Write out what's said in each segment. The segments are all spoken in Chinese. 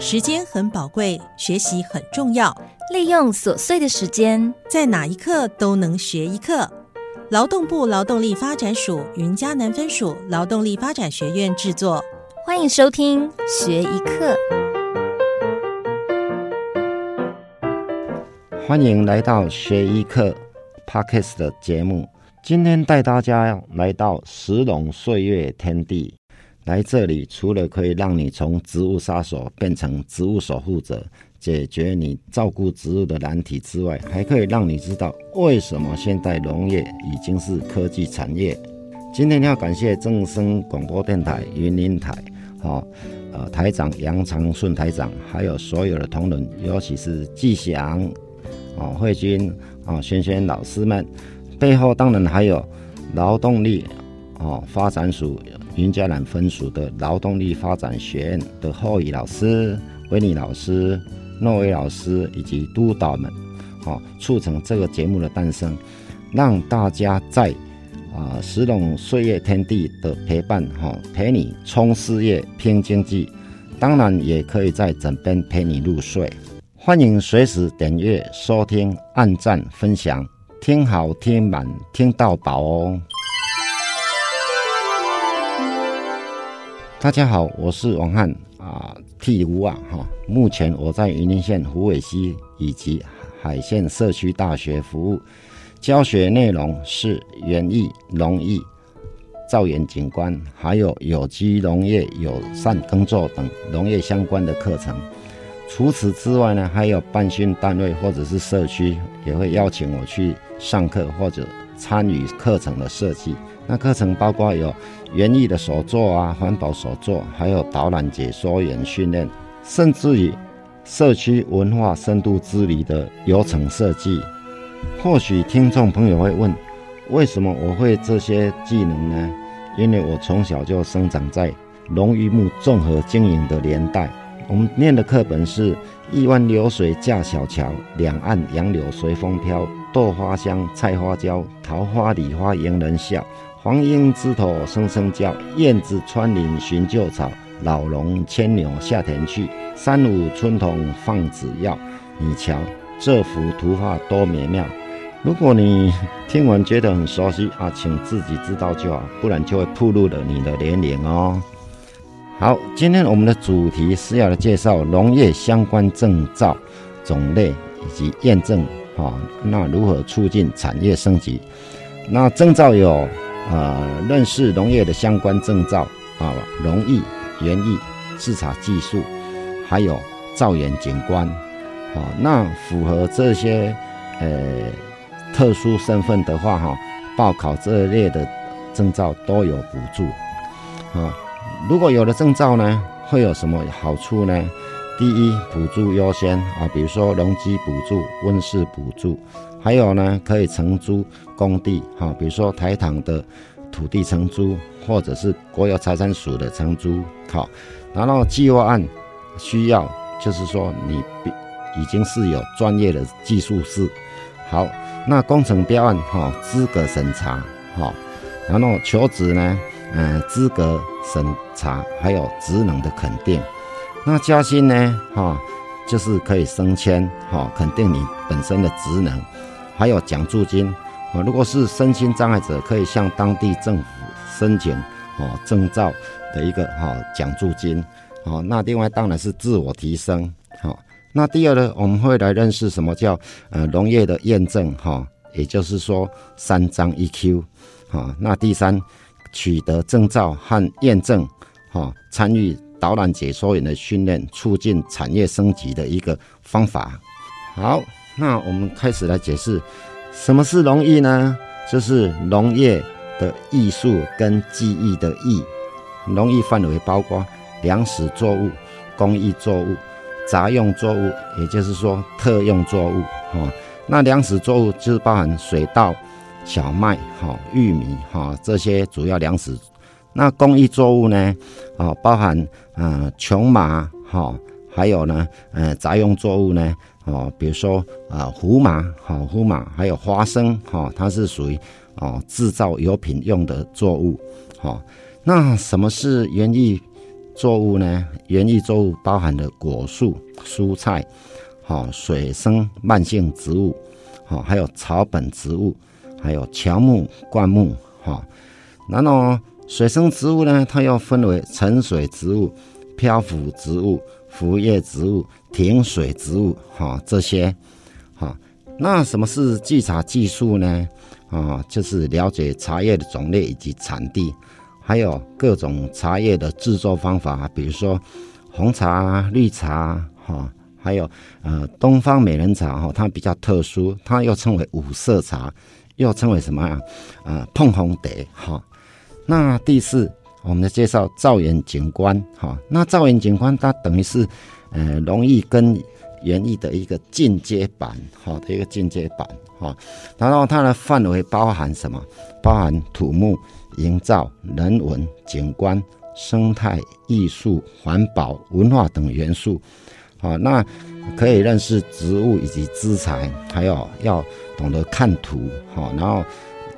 时间很宝贵，学习很重要。利用琐碎的时间，在哪一刻都能学一课。劳动部劳动力发展署云嘉南分署劳动力发展学院制作，欢迎收听学一课。欢迎来到学一课 Podcast 的节目。今天带大家来到石龙岁月天地。来这里，除了可以让你从植物杀手变成植物守护者，解决你照顾植物的难题之外，还可以让你知道为什么现代农业已经是科技产业。今天要感谢正声广播电台云林台，哦，呃，台长杨长顺台长，还有所有的同仁，尤其是季祥，哦，慧君，哦，轩轩老师们，背后当然还有劳动力，哦，发展署。云嘉南分署的劳动力发展学院的后裔老师、维尼老师、诺维老师以及督导们，好，促成这个节目的诞生，让大家在啊石龙岁月天地的陪伴，哈，陪你冲事业、拼经济，当然也可以在枕边陪你入睡。欢迎随时点阅、收听、按赞、分享，听好听满，听到饱哦。大家好，我是王汉啊，替吴啊哈。目前我在云林县虎尾溪以及海线社区大学服务，教学内容是园艺、农艺、造园景观，还有有机农业、友善耕作等农业相关的课程。除此之外呢，还有办训单位或者是社区也会邀请我去上课或者参与课程的设计。那课程包括有园艺的手作啊，环保手作，还有导览解说员训练，甚至于社区文化深度之旅的流程设计。或许听众朋友会问，为什么我会这些技能呢？因为我从小就生长在农渔牧综合经营的年代。我们念的课本是“一湾流水架小桥，两岸杨柳随风飘，豆花香，菜花娇，桃花李花迎人笑。”黄莺枝头声声叫，燕子穿林寻旧草，老龙牵牛下田去，三五春桐放纸鹞。你瞧这幅图画多美妙！如果你听完觉得很熟悉啊，请自己知道就好，不然就会暴露了你的年龄哦。好，今天我们的主题是要来介绍农业相关证照种类以及验证啊，那如何促进产业升级？那证照有。啊，认识农业的相关证照啊，农艺、园艺、制茶技术，还有造园景观，啊，那符合这些呃特殊身份的话，哈，报考这类的证照都有补助，啊，如果有了证照呢，会有什么好处呢？第一，补助优先啊，比如说农机补助、温室补助。还有呢，可以承租工地，哈，比如说台糖的土地承租，或者是国有财产署的承租，好。然后计划案需要，就是说你已经是有专业的技术师，好。那工程标案，哈，资格审查，哈。然后求职呢，嗯，资格审查，还有职能的肯定。那加薪呢，哈，就是可以升迁，哈，肯定你本身的职能。还有奖助金啊，如果是身心障碍者，可以向当地政府申请哦证照的一个哈奖助金。哦，那另外当然是自我提升。好，那第二呢，我们会来认识什么叫呃农业的验证哈，也就是说三张 EQ。好，那第三取得证照和验证，哈，参与导览解说员的训练，促进产业升级的一个方法。好。那我们开始来解释，什么是农艺呢？就是农业的艺术跟技艺的艺。农艺范围包括粮食作物、工艺作物、杂用作物，也就是说特用作物。哈，那粮食作物就是包含水稻、小麦、哈玉米、哈这些主要粮食。那工艺作物呢？啊，包含啊琼麻，哈，还有呢，呃杂用作物呢。哦，比如说啊，胡麻，好胡麻，还有花生，哈，它是属于哦制造油品用的作物，好。那什么是园艺作物呢，园艺作物包含了果树、蔬菜，好水生慢性植物，好还有草本植物，还有乔木、灌木，哈。然后水生植物呢，它又分为沉水植物、漂浮植物、浮叶植物、停水植物，哈这些，哈。那什么是稽查技术呢？啊，就是了解茶叶的种类以及产地。还有各种茶叶的制作方法，比如说红茶、绿茶，哈，还有呃东方美人茶，哈，它比较特殊，它又称为五色茶，又称为什么啊？呃，碰红蝶，哈。那第四，我们介绍造园景观，哈。那造园景观它等于是呃容易跟园艺的一个进阶版，哈的一个进阶版，哈。然后它的范围包含什么？包含土木。营造人文景观、生态艺术、环保文化等元素，好，那可以认识植物以及资材，还有要懂得看图，好，然后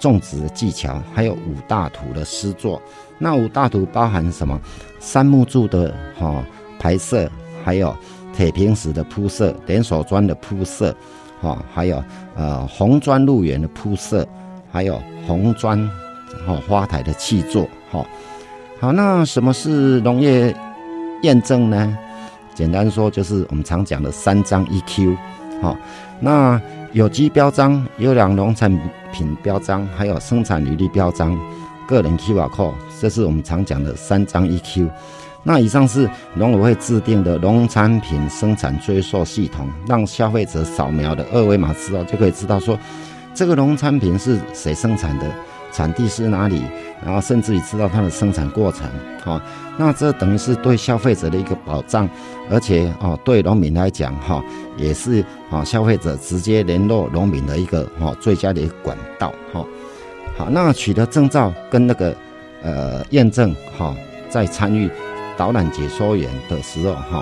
种植的技巧，还有五大图的诗作。那五大图包含什么？杉木柱的哈排色，还有铁平石的铺设，连锁砖的铺设，哈，还有呃红砖路缘的铺设，还有红砖。好花台的砌作，好，好，那什么是农业验证呢？简单说，就是我们常讲的三张 EQ，好，那有机标章、优良农产品品标章，还有生产履历标章、个人 QR code，这是我们常讲的三张一 Q。那以上是农委会制定的农产品生产追溯系统，让消费者扫描的二维码之后，就可以知道说这个农产品是谁生产的。产地是哪里？然后甚至于知道它的生产过程，好，那这等于是对消费者的一个保障，而且哦，对农民来讲，哈，也是啊，消费者直接联络农民的一个哈最佳的一个管道，哈。好，那取得证照跟那个呃验证，哈，在参与导览解说员的时候，哈，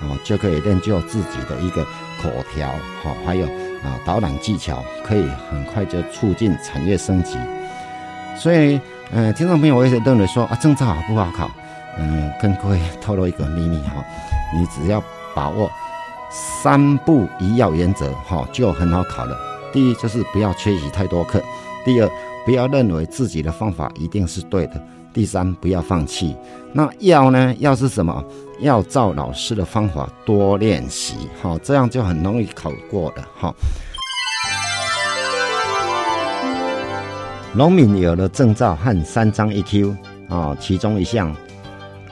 啊，就可以练就自己的一个口条，哈，还有啊导览技巧，可以很快就促进产业升级。所以，嗯，听众朋友，我一直认为说啊，证照好不好考？嗯，跟各位透露一个秘密哈，你只要把握三不一要原则哈，就很好考了。第一就是不要缺席太多课；第二，不要认为自己的方法一定是对的；第三，不要放弃。那要呢？要是什么？要照老师的方法多练习，哈，这样就很容易考过的哈。农民有了证照和三张 EQ 啊，其中一项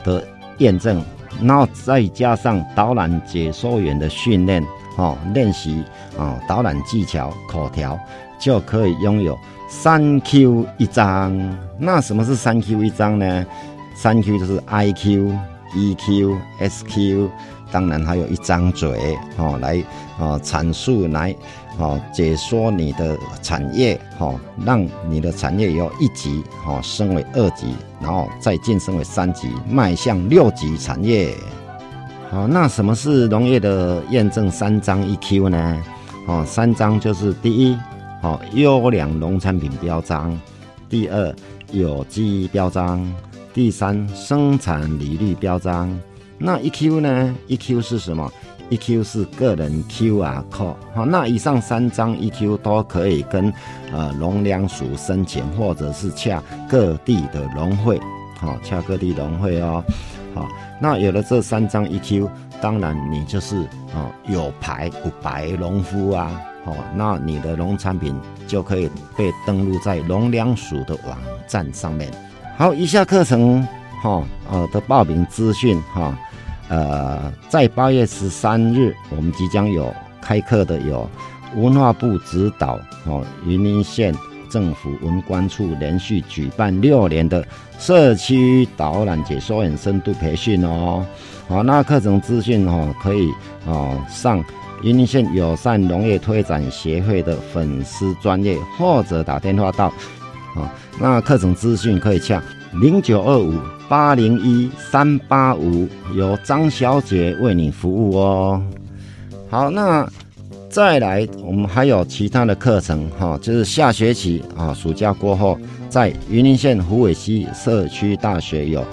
的验证，然后再加上导览解说员的训练，哈，练习啊导览技巧、口条，就可以拥有三 Q 一张。那什么是三 Q 一张呢？三 Q 就是 IQ、EQ、SQ，当然还有一张嘴，哈，来啊阐述来。好，解说你的产业，好，让你的产业由一级，好，升为二级，然后再晋升为三级，迈向六级产业。好，那什么是农业的验证三张一 Q 呢？哦，三张就是第一，好，优良农产品标章；第二，有机标章；第三，生产履历标章。那 EQ 呢？EQ 是什么？EQ 是个人 QR code，好，那以上三张 EQ 都可以跟呃农粮署申请，或者是洽各地的农会，好，洽各地农会哦，好，那有了这三张 EQ，当然你就是哦有牌有白农夫啊，好，那你的农产品就可以被登录在农粮署的网站上面。好，以下课程哈呃的报名资讯哈。呃，在八月十三日，我们即将有开课的有文化部指导哦，云林县政府文管处连续举办六年的社区导览解说员深度培训哦。好，那课程资讯哦，可以哦上云林县友善农业推展协会的粉丝专业，或者打电话到啊，那课程资讯可以洽零九二五。八零一三八五，由张小姐为你服务哦。好，那再来，我们还有其他的课程哈，就是下学期啊，暑假过后，在云林县虎尾溪社区大学有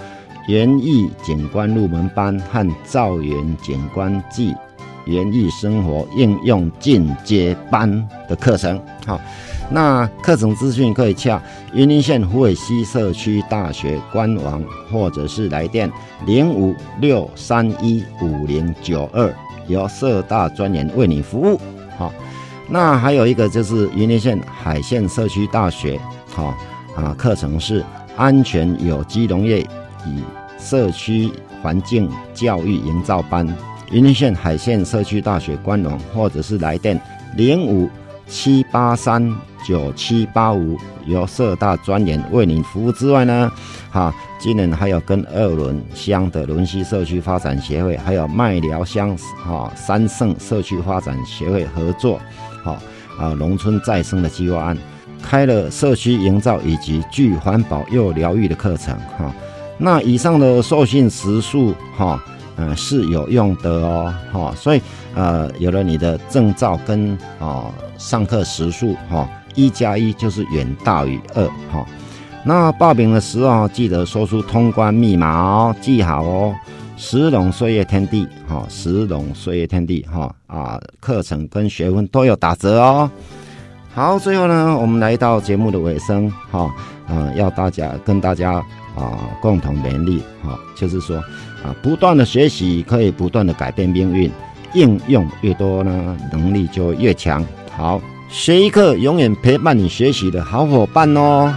园艺景观入门班和造园景观季园艺生活应用进阶班的课程。好，那课程资讯可以洽云林县虎尾溪社区大学官网，或者是来电零五六三一五零九二，由社大专员为你服务。好，那还有一个就是云林县海线社区大学，好啊，课程是安全有机农业与社区环境教育营造班。云林县海线社区大学官网，或者是来电零五七八三九七八五，由社大专员为您服务之外呢，哈，今年还有跟二轮乡的仑溪社区发展协会，还有麦寮乡哈三圣社区发展协会合作，哈啊农村再生的计划案，开了社区营造以及具环保又疗愈的课程，哈。那以上的授信时数，哈。嗯，是有用的哦，哈，所以呃，有了你的证照跟啊上课时数，哈，一加一就是远大于二，哈。那报名的时候记得说出通关密码哦，记好哦。石龙岁月天地，哈，石龙岁月天地，哈啊，课程跟学分都有打折哦。好，最后呢，我们来到节目的尾声，哈，嗯，要大家跟大家啊共同勉励，哈，就是说。啊，不断的学习可以不断的改变命运，应用越多呢，能力就越强。好，学一课永远陪伴你学习的好伙伴哦。